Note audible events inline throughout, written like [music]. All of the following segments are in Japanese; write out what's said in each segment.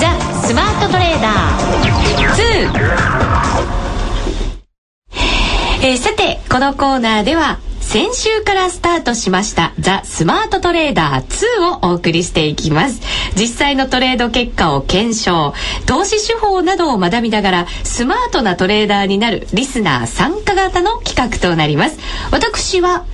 ザ・スマートトレー。ダー2、えー、さてこのコーナーでは先週からスタートしましたザ・スマートトレーダー2をお送りしていきます。実際のトレード結果を検証投資手法などを学びながらスマートなトレーダーになるリスナー参加型の企画となります。私は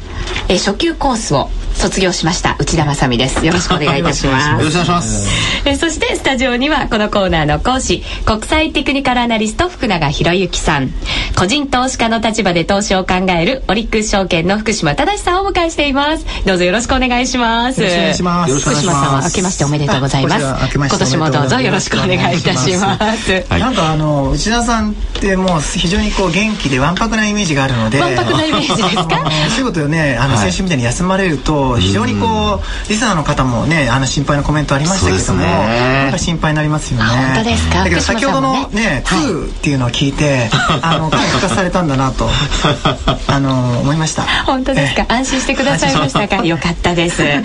え初級コースを卒業しました内田まさです。よろしくお願いいたします。[laughs] よろしくお願いします。えそしてスタジオにはこのコーナーの講師国際テクニカルアナリスト福永博之さん。個人投資家の立場で投資を考えるオリックス証券の福島正さんをお迎えしています。どうぞよろしくお願いします。よろしくお願いします。福島さんは明けましておめでとうございます。今年もどうぞよろしくお願いいたします。なんかあの内田さんってもう非常にこう元気でわんぱくなイメージがあるので。わんぱくなイメージですか？[laughs] 仕事をねあの先週みたいに休まれると非常にこうリスナーの方もねあの心配なコメントありましたけどもやっぱ心配になりますよね。本当ですか？だけど先ほどのね「ツーっていうのを聞いて [laughs] あのかなり復活されたんだなと [laughs] あの思いました。本当ですか？安心してくださいましたか？よかったです。[laughs] ね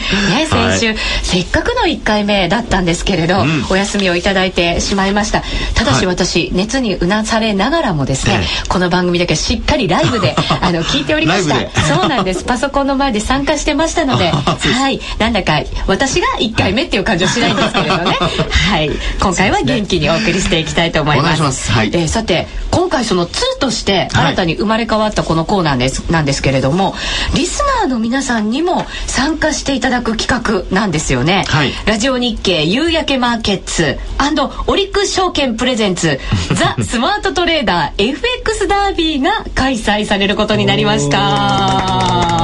先週、せっかくの1回目だったんですけれど、お休みをいただいてしまいました。ただし私、熱にうなされながらもですね、この番組だけしっかりライブであの聞いておりました。そうなんです。パソコンの前で参加してましたので。はい。なんだか私が1回目っていう感じはしないんですけれどね。[laughs] はい。今回は元気にお送りしていきたいと思います。ます、はい、えー、さて今回その2として新たに生まれ変わったこのコーナーです、なんですけれどもリスナーの皆さんにも参加していただく企画なんですよね、はい、ラジオ日経夕焼けマーケッツオリックス証券プレゼンツ [laughs] ザ・スマートトレーダー FX ダービーが開催されることになりました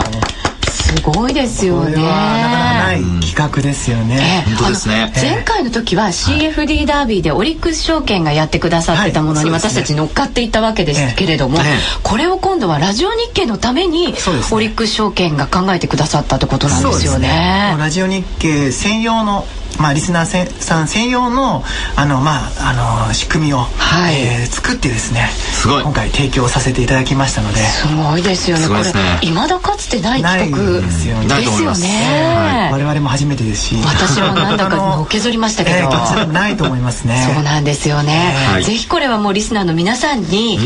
すごいですよね。ない企画ですよね。本当ですね。前回の時は CFD ダービーでオリックス証券がやってくださってたものに私たち乗っかっていたわけですけれども、これを今度はラジオ日経のためにオリックス証券が考えてくださったってことなんですよね。ラジオ日経専用のまあ、リスナーさん専用のあの、まあ、あの仕組みを、はい。えー、作ってですねすごい。今回提供させていただきましたので。すごいですよね、ね、これいまだかつてない企画です。よねですよね、我々も初めてですし。私もなんだか [laughs] のけぞりましたけど、えー、ないと思いますね。そうなんですよね、はい、ぜひこれはもうリスナーの皆さんに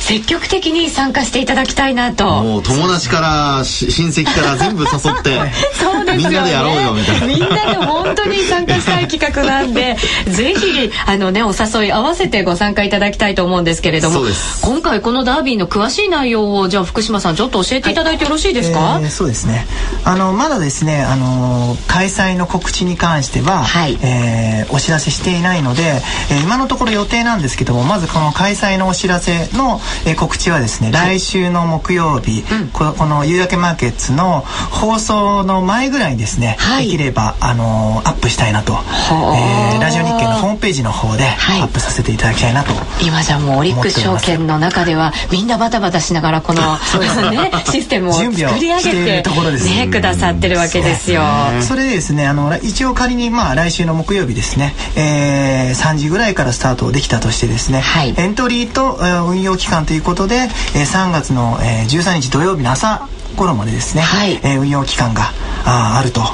積極的に参加していただきたいなと、うん、もう友達から親戚から全部誘って [laughs] そうですよ、ね、みんなでやろうよみたいな。みんなで本当に参加したい企画なんで [laughs] ぜひあのねお誘い合わせてご参加いただきたいと思うんですけれども今回このダービーの詳しい内容をじゃあ福島さんちょっと教えていただいてよろしいですか、はいえー、そうですね。あのまだですねあの開催の告知に関しては、はい、えー、お知らせしていないので、えー、今のところ予定なんですけどもまずこの開催のお知らせの、えー、告知はですね、はい、来週の木曜日、うん、この夕焼けマーケッツの放送の前ぐらいにですね、はい、できればあのアップしたいなと。えー、ラジオ日経のホームページの方でアップさせていただきたいなと、はい、今じゃもうオリックス証券の中ではみんなバタバタしながらこの [laughs] ね、システムを作り上げてねくださってるわけですよ。それでですねあの一応仮にまあ来週の木曜日ですね、えー、3時ぐらいからスタートできたとしてですね、はい、エントリーと運用期間ということで、えー、3月の、えー、13日土曜日の朝頃までですね、はい、えー、運用期間がああるという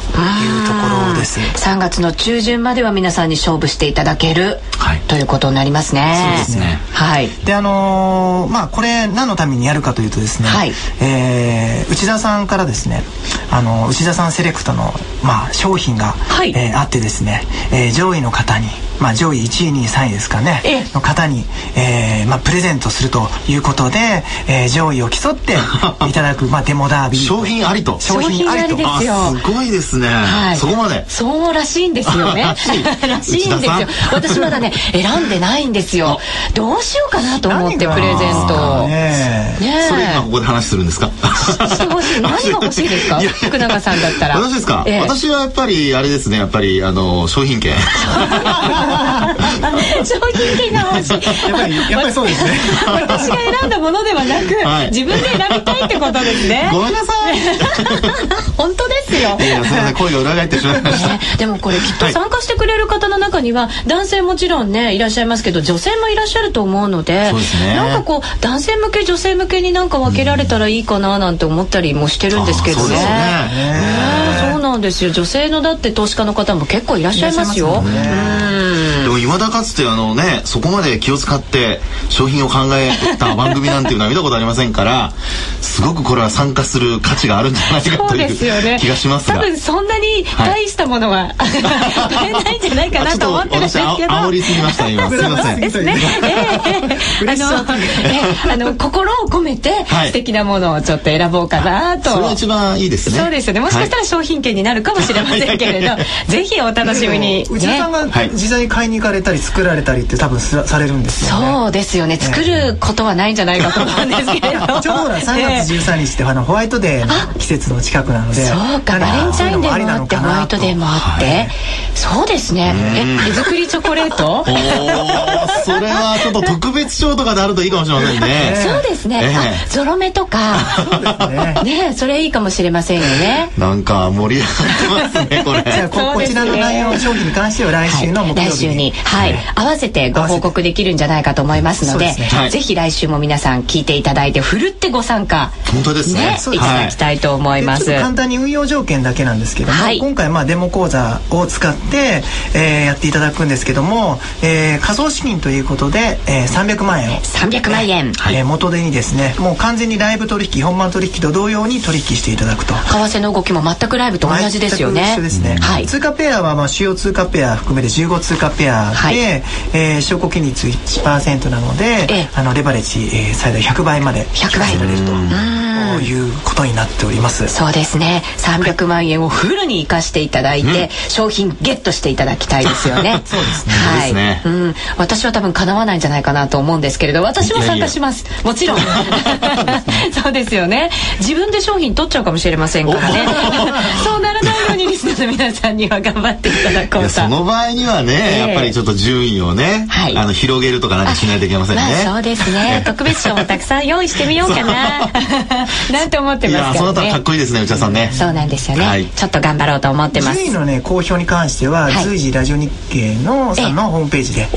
ところです。3月の中旬までは皆さんに勝負していただける、はい、ということになりますね。そうですね。はい。であのー、まあこれ何のためにやるかというとですね、はい、えー、内田さんからですね、あの内田さんセレクトのまあ商品が、はい、えー、あってですね、えー、上位の方にまあ、上位1位2位3位ですかね。の方に、えーまあ、プレゼントするということで、えー、上位を競っていただく、まあ、デ [laughs] モダービー商品ありと。商品ありと。ですよ。すごいですね、はい、そこまで。そうらしいんですよね。[laughs] [laughs] らしいんですよ。私まだね選んでないんですよ。どうしようかなと思ってプレゼントねねそれ今ここで話するんですか？何が欲しいですか？[laughs] 福永さんだったら。私ですか、ええ、私はやっぱりあれですね。やっぱりあの商品券。商品券が欲しい。やっぱり、やっぱりそうですね。私が選んだものではなく、はい、自分で選びたいってことですね。ごめんなさい。[laughs] 本当ですよ。いやすみません声が裏返ってしまいました。ね、でもこれきっと参加してくれる方の中には、男性もちろんねいらっしゃいますけど女性もいらっしゃると思うので、そうですね、なんかこう男性向け女性向けになんか分けられたらいいかななんて思ったりもしてるんですけどね。そうねそうなんですよ女性のだって投資家の方も結構いらっしゃいますよ。でも未だかつてあのねそこまで気を使って商品を考えた番組なんていうのは見たことありませんからすごくこれは参加する価値があるんじゃないかという気がしますが、多分そんなに大したものは、はい、買えないんじゃないかなと思ってるんですけど。煽りすぎました今。[laughs] すみません。ですね、えー、あの、えあの心を込めて素敵なものをちょっと選ぼうかなと、それが一番いいですね。そうですよね。もしかしたら商品券になるかもしれませんけれど、ぜひお楽しみに、内田さんが実際に買いに行かれたり作られたりって多分されるんですよね。そうですよね。作ることはないんじゃないかと思うんですけれど。ちょうど3月13日ってあのホワイトデーの季節の近くなのでそうかバレンタインデーもあってホワイトデーもあって、はい、そうですね。え手作りチョコレート？おそれはちょっと特別賞とかであるといいかもしれませんね。[laughs] そうですね、えー、ゾロ目とか。ね。それいいかもしれませんよね。なんか盛り上がってますねこれ。じゃあこちらの内容商品に関しては来週の木曜日に、はい、合わせてご報告できるんじゃないかと思いますのでぜひ来週も皆さん聞いていただいてふるってご参加本当ですね。いただきたいと思います、簡単に運用条件だけなんですけども、今回まあデモ講座を使って、えー、やっていただくんですけども、えー、仮想資金ということで、えー、300万円を300万円、えー、元手にですねもう完全にライブ取引本番取引と同様に取引していただくと。為替の動きも全くライブと同じですよね。一緒ですね、はい、通貨ペアはまあ主要通貨ペア含めて15通貨ペアで、はい、えー、証拠金率1%なので、ええ、あのレバレッジ、えー、最大100倍まで引かせられると。いうことになっております。そうですね。300万円をフルに生かしていただいて、はい、商品ゲットしていただきたいですよね。[laughs] そうですね。はい、ね、うん、私は多分叶わないんじゃないかなと思うんですけれど私も参加します。もちろん。[laughs] そうですよね。自分で商品取っちゃうかもしれませんからね。[laughs] そうならないようにリスナーの皆さんには頑張っていただこうと。その場合にはね、えー、やっぱりちょっと順位をね、はい、あの広げるとかなんかしないといけませんね、まあ、そうですね。特別賞もたくさん用意してみようかななんて思ってますね、そのかっこいいですね内田さんね。そうなんですよね、はい、ちょっと頑張ろうと思ってます。順位のね公表に関しては、はい、随時ラジオ日経のさんのホームページで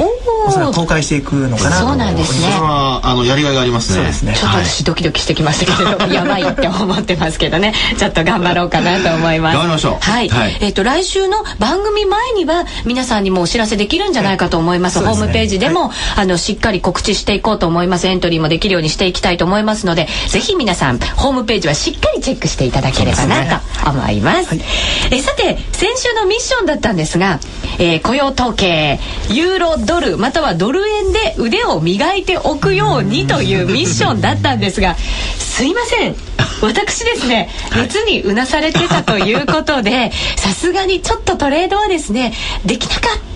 おそらく公開していくのかなそうなんですね。それはあのやりがいがありますね。そうですねちょっと私ドキドキしてきましたけれど、[laughs] やばいって思ってますけどね。ちょっと頑張ろうかなと思います。頑張りましょう。はい、はい、えっ、ー、と来週の番組前には皆さんにもお知らせできるんじゃないかと思います、ホームページでも、はい、あのしっかり告知していこうと思います。エントリーもできるようにしていきたいと思いますのでぜひ皆さんホームページはしっかりチェックしていただければなと思います、ねはい、えさて先週のミッションだったんですが、えー、雇用統計ユーロドルまたはドル円で腕を磨いておくようにというミッションだったんですが [laughs] すいません。私ですね [laughs] 熱にうなされてたということで [laughs] さすがにちょっとトレードはですねできなかった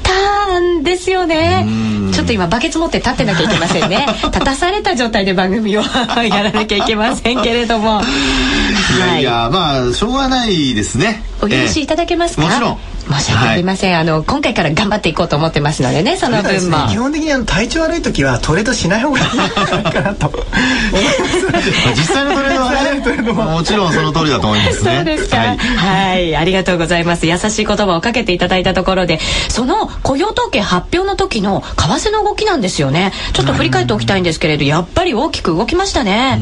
んですよね。ちょっと今バケツ持って立ってなきゃいけませんね。[laughs] 立たされた状態で番組をやらなきゃいけませんけれども。いやいや、まあしょうがないですね。お許しいただけますか、もちろん申し訳ありません、はい、あの今回から頑張っていこうと思ってますのでねその分も、ね、基本的にあの体調悪い時はトレードしない方がいいかなと。実際のトレードはねもちろんその通りだと思いますね。そうですか、はい、はい、ありがとうございます。優しい言葉をかけていただいたところでその雇用統計発表の時の為替の動きなんですよね。ちょっと振り返っておきたいんですけれどやっぱり大きく動きましたね。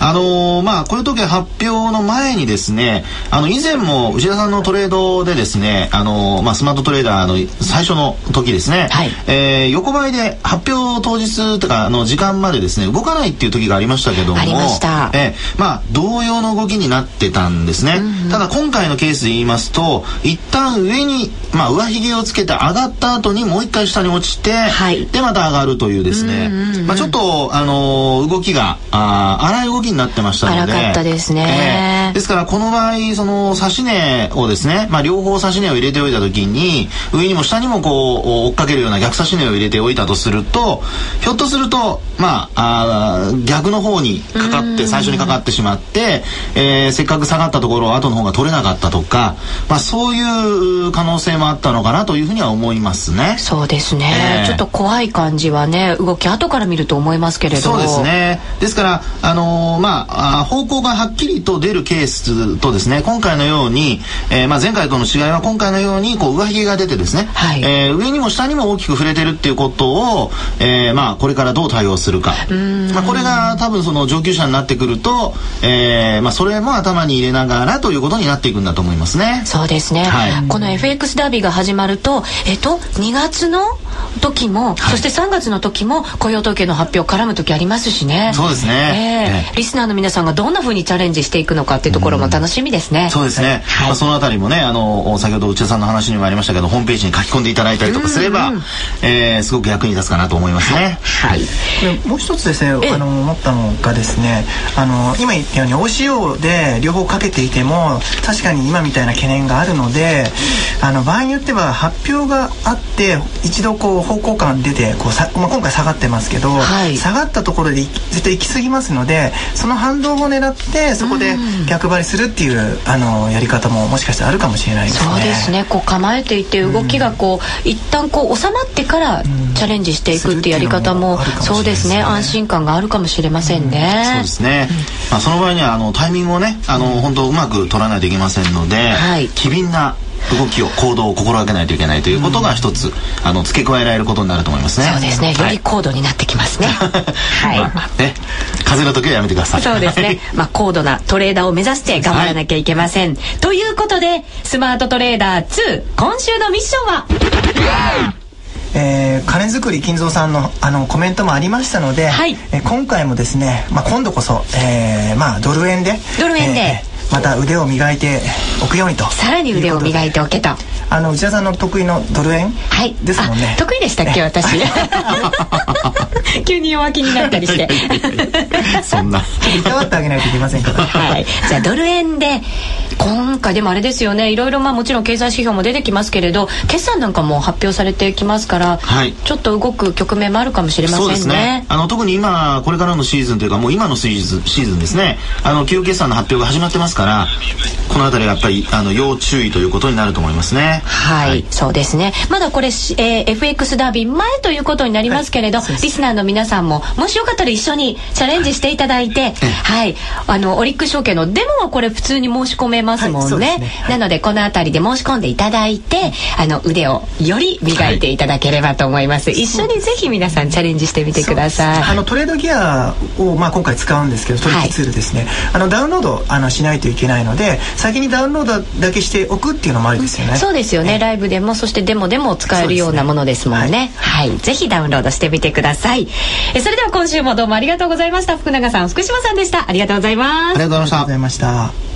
あのー、まあ雇用統計発表の前にですねあの以前も内田さんのトレードでですねあのまあ、スマートトレーダーの最初の時ですね、はい、えー、横ばいで発表当日とかの時間までですね動かないっていう時がありましたけども。ありました、えー、まあ、同様の動きになってたんですね、うんうん、ただ今回のケースで言いますと一旦上に、まあ、上髭をつけて上がった後にもう一回下に落ちて、はい、でまた上がるというですね、うんうんうん、まあ、ちょっと、あのー、動きがあ荒い動きになってましたので。荒かったですね、えー、ですからこの場合その指値をですね、まあ、両方指値を入れておいた時に上にも下にもこう追っかけるような逆差し値を入れておいたとするとひょっとするとまああ逆の方にかかって最初にかかってしまって、えー、せっかく下がったところを後の方が取れなかったとか、まあ、そういう可能性もあったのかなというふうには思いますね。そうですね、えー、ちょっと怖い感じはね動き後から見ると思いますけれどそうですね。ですからあのー、まあ方向がはっきりと出るケースとですね今回のように、えー、まあ前回との違いは今回のようにこう上髭が出てですね、はい、えー、上にも下にも大きく触れてるっていうことを、えー、まあこれからどう対応するか、まあ、これが多分その上級者になってくると、えーまあ、それも頭に入れながらということになっていくんだと思いますね。そうですね、はい、この FX ダービーが始まると、えっと、2月の時も、はい、そして3月の時も雇用統計の発表絡む時ありますしね。そうですね。えー、リスナーの皆さんがどんなふうにチャレンジしていくのかっていうところも楽しみですね。うそうですね。はい、まあ、そのあたりもね、あの先ほど内田さんの話にもありましたけど、ホームページに書き込んでいただいたりとかすれば、うんうん、えー、すごく役に立つかなと思いますね。はい。はい、もう一つですね、あの思ったのがですね、あの今言ったように OCO で両方かけていても確かに今みたいな懸念があるので、あの場合によっては発表があって一度こう方向感出てこうさ、まあ、今回下がってますけど、はい、下がったところで絶対行き過ぎますのでその反動を狙ってそこで逆張りするっていう、あのやり方ももしかしたらあるかもしれないですね。そうですね。こう構えていて動きがこう、一旦こう収まってからチャレンジしていくっていうやり方も,、そうですね。安心感があるかもしれませんね。そうですね、まあ、その場合にはあのタイミングをねあの、本当うまく取らないといけませんので、はい、機敏な動きを行動を心がけないといけないということが一つ、あの付け加えられることになると思いますね。そうですね。より高度になってきますね。はい、まあ、ね。風の時はやめてください。そうですね。まあ高度なトレーダーを目指して頑張らなきゃいけません、はい、ということでスマートトレーダー2今週のミッションは？えー、金作り金蔵さんのあのコメントもありましたので、はい、えー、今回もですね、まあ、今度こそ、えーまあ、ドル円でドル円で、えーまた腕を磨いておくようにと。さらに腕を磨いておけと。あの内田さんの得意のドル円はい。ですもんね。得意でしたっけ私。[laughs] 急に弱気になったりして。[laughs] そんな。いたわってあげないといけませんからはい。じゃあドル円で今回でもあれですよね。いろいろまあもちろん経済指標も出てきますけれど決算なんかも発表されてきますから、はい、ちょっと動く局面もあるかもしれませんね。ね。あの特に今これからのシーズンというかもう今のシーズンシーズンですね。あの企業決算の発表が始まってますからこの辺りやっぱりあの要注意ということになると思いますね。はい、はい、そうですね。まだこれ、えー、FX ダービー前ということになりますけれど、はい、リスナーの皆さんももしよかったら一緒にチャレンジしていただいてはい。あのオリックス証券のデモはこれ普通に申し込めますもんね。はいね、なのでこの辺りで申し込んでいただいてあの腕をより磨いていただければと思います、一緒にぜひ皆さんチャレンジしてみてください。あのトレードギアを、まあ、今回使うんですけど取引ツールですね、あのダウンロードあのしないといけないので先にダウンロードだけしておくっていうのもありですよね、そうですよね、ライブでもそしてデモでも使えるようなものですもんね、ね、はい、はい、ぜひダウンロードしてみてください。えそれでは今週もどうもありがとうございました。福永さん福島さんでした。ありがとうございます。ありがとうございました